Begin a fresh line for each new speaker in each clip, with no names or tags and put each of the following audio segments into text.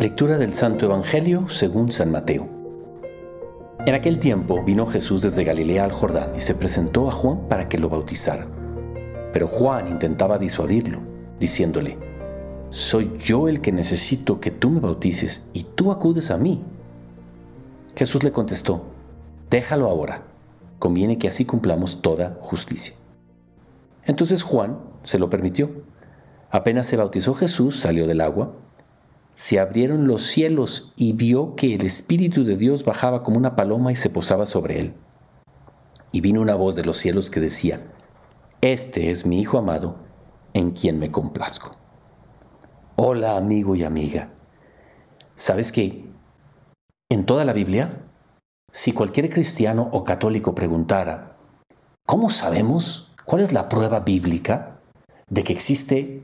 Lectura del Santo Evangelio según San Mateo. En aquel tiempo vino Jesús desde Galilea al Jordán y se presentó a Juan para que lo bautizara. Pero Juan intentaba disuadirlo, diciéndole, Soy yo el que necesito que tú me bautices y tú acudes a mí. Jesús le contestó, Déjalo ahora, conviene que así cumplamos toda justicia. Entonces Juan se lo permitió. Apenas se bautizó Jesús, salió del agua, se abrieron los cielos y vio que el Espíritu de Dios bajaba como una paloma y se posaba sobre él. Y vino una voz de los cielos que decía, Este es mi Hijo amado, en quien me complazco. Hola amigo y amiga. ¿Sabes qué? En toda la Biblia, si cualquier cristiano o católico preguntara, ¿cómo sabemos cuál es la prueba bíblica de que existe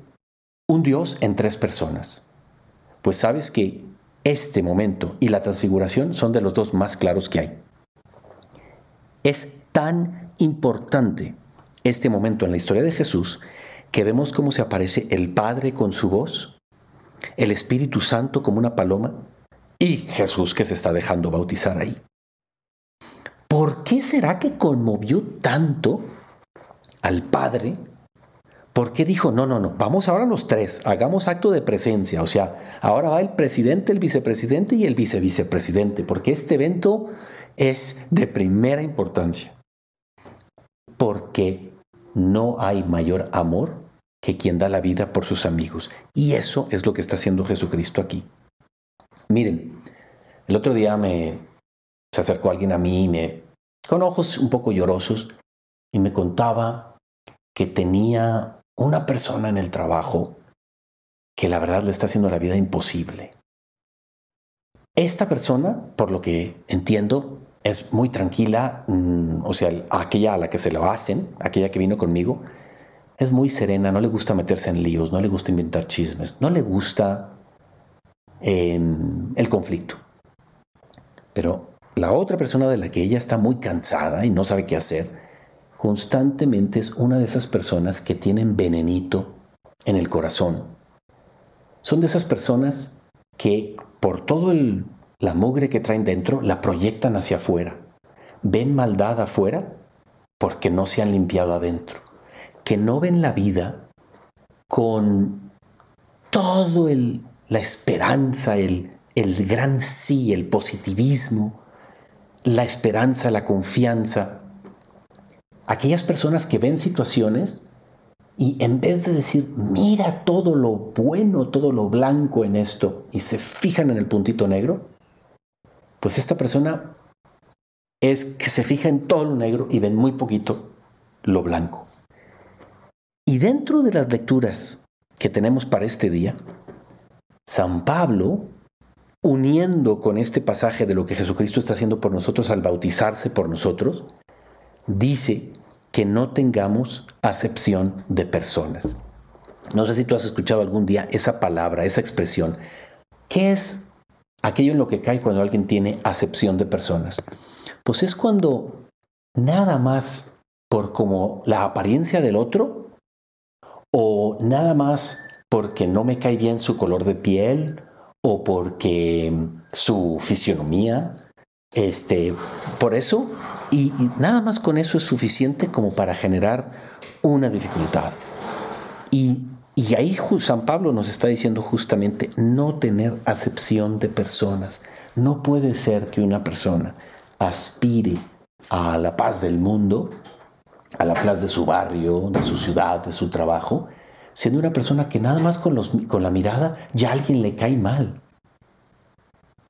un Dios en tres personas? Pues sabes que este momento y la transfiguración son de los dos más claros que hay. Es tan importante este momento en la historia de Jesús que vemos cómo se aparece el Padre con su voz, el Espíritu Santo como una paloma y Jesús que se está dejando bautizar ahí. ¿Por qué será que conmovió tanto al Padre ¿Por qué dijo, no, no, no, vamos ahora los tres, hagamos acto de presencia? O sea, ahora va el presidente, el vicepresidente y el vicevicepresidente, porque este evento es de primera importancia. Porque no hay mayor amor que quien da la vida por sus amigos. Y eso es lo que está haciendo Jesucristo aquí. Miren, el otro día me se acercó alguien a mí me, con ojos un poco llorosos y me contaba que tenía una persona en el trabajo que la verdad le está haciendo la vida imposible. Esta persona, por lo que entiendo, es muy tranquila, mm, o sea, aquella a la que se lo hacen, aquella que vino conmigo, es muy serena, no le gusta meterse en líos, no le gusta inventar chismes, no le gusta em, el conflicto. Pero la otra persona de la que ella está muy cansada y no sabe qué hacer, constantemente es una de esas personas que tienen venenito en el corazón. Son de esas personas que por todo el, la mugre que traen dentro la proyectan hacia afuera. Ven maldad afuera porque no se han limpiado adentro. Que no ven la vida con todo el, la esperanza, el, el gran sí, el positivismo, la esperanza, la confianza aquellas personas que ven situaciones y en vez de decir, mira todo lo bueno, todo lo blanco en esto, y se fijan en el puntito negro, pues esta persona es que se fija en todo lo negro y ven muy poquito lo blanco. Y dentro de las lecturas que tenemos para este día, San Pablo, uniendo con este pasaje de lo que Jesucristo está haciendo por nosotros al bautizarse por nosotros, dice que no tengamos acepción de personas. No sé si tú has escuchado algún día esa palabra, esa expresión. ¿Qué es aquello en lo que cae cuando alguien tiene acepción de personas? Pues es cuando nada más por como la apariencia del otro o nada más porque no me cae bien su color de piel o porque su fisionomía este, por eso, y, nada más con eso es suficiente como para generar una dificultad. Y, y ahí San Pablo nos está diciendo justamente no tener acepción de personas. No puede ser que una persona aspire a la paz del mundo, a la paz de su barrio, de su ciudad, de su trabajo, siendo una persona que nada más con, los, con la mirada ya a alguien le cae mal.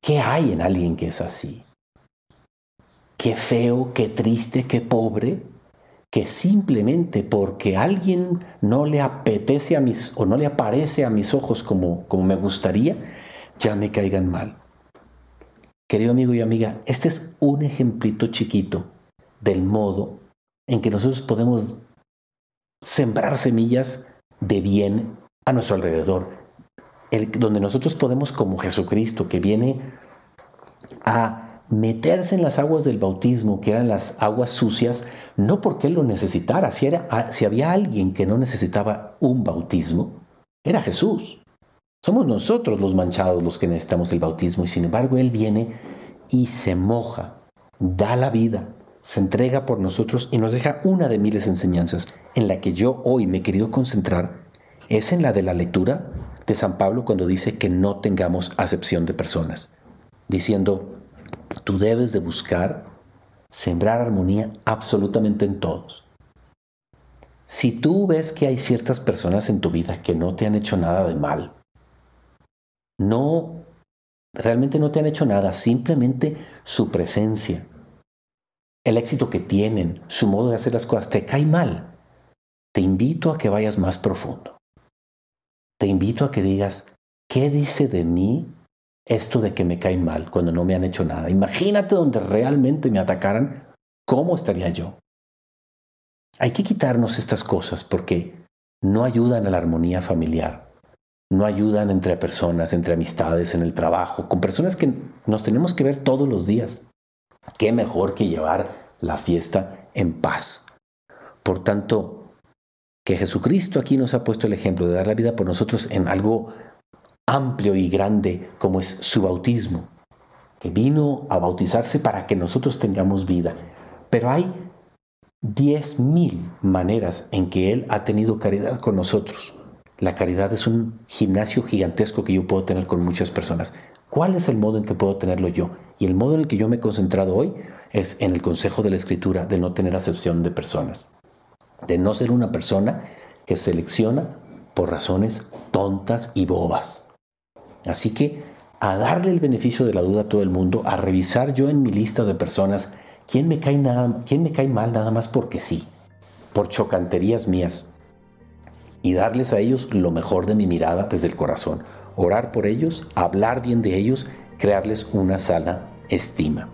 ¿Qué hay en alguien que es así? Qué feo, qué triste, qué pobre, que simplemente porque alguien no le apetece a mis o no le aparece a mis ojos como, como me gustaría, ya me caigan mal. Querido amigo y amiga, este es un ejemplito chiquito del modo en que nosotros podemos sembrar semillas de bien a nuestro alrededor, el, donde nosotros podemos, como Jesucristo, que viene a meterse en las aguas del bautismo, que eran las aguas sucias, no porque él lo necesitara. Si, era, si había alguien que no necesitaba un bautismo, era Jesús. Somos nosotros los manchados los que necesitamos el bautismo y sin embargo Él viene y se moja, da la vida, se entrega por nosotros y nos deja una de miles enseñanzas en la que yo hoy me he querido concentrar es en la de la lectura de San Pablo cuando dice que no tengamos acepción de personas, diciendo, tú debes de buscar sembrar armonía absolutamente en todos. Si tú ves que hay ciertas personas en tu vida que no te han hecho nada de mal, no, realmente no te han hecho nada, simplemente su presencia, el éxito que tienen, su modo de hacer las cosas, te cae mal. Te invito a que vayas más profundo. Te invito a que digas, ¿qué dice de mí esto de que me cae mal cuando no me han hecho nada? Imagínate donde realmente me atacaran, ¿cómo estaría yo? Hay que quitarnos estas cosas porque no ayudan a la armonía familiar no ayudan entre personas, entre amistades, en el trabajo, con personas que nos tenemos que ver todos los días. ¿Qué mejor que llevar la fiesta en paz? Por tanto, que Jesucristo aquí nos ha puesto el ejemplo de dar la vida por nosotros en algo amplio y grande como es su bautismo, que vino a bautizarse para que nosotros tengamos vida. Pero hay diez mil maneras en que Él ha tenido caridad con nosotros. La caridad es un gimnasio gigantesco que yo puedo tener con muchas personas. ¿Cuál es el modo en que puedo tenerlo yo? Y el modo en el que yo me he concentrado hoy es en el consejo de la escritura de no tener acepción de personas. De no ser una persona que selecciona por razones tontas y bobas. Así que a darle el beneficio de la duda a todo el mundo, a revisar yo en mi lista de personas quién me cae, nada, quién me cae mal nada más porque sí, por chocanterías mías y darles a ellos lo mejor de mi mirada desde el corazón. Orar por ellos, hablar bien de ellos, crearles una sana estima.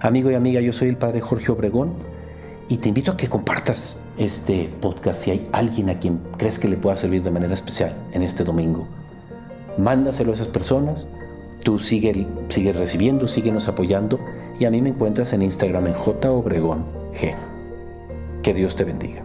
Amigo y amiga, yo soy el Padre Jorge Obregón y te invito a que compartas este podcast si hay alguien a quien crees que le pueda servir de manera especial en este domingo. Mándaselo a esas personas, tú sigue, sigue recibiendo, síguenos apoyando y a mí me encuentras en Instagram en J Obregón G. Que Dios te bendiga.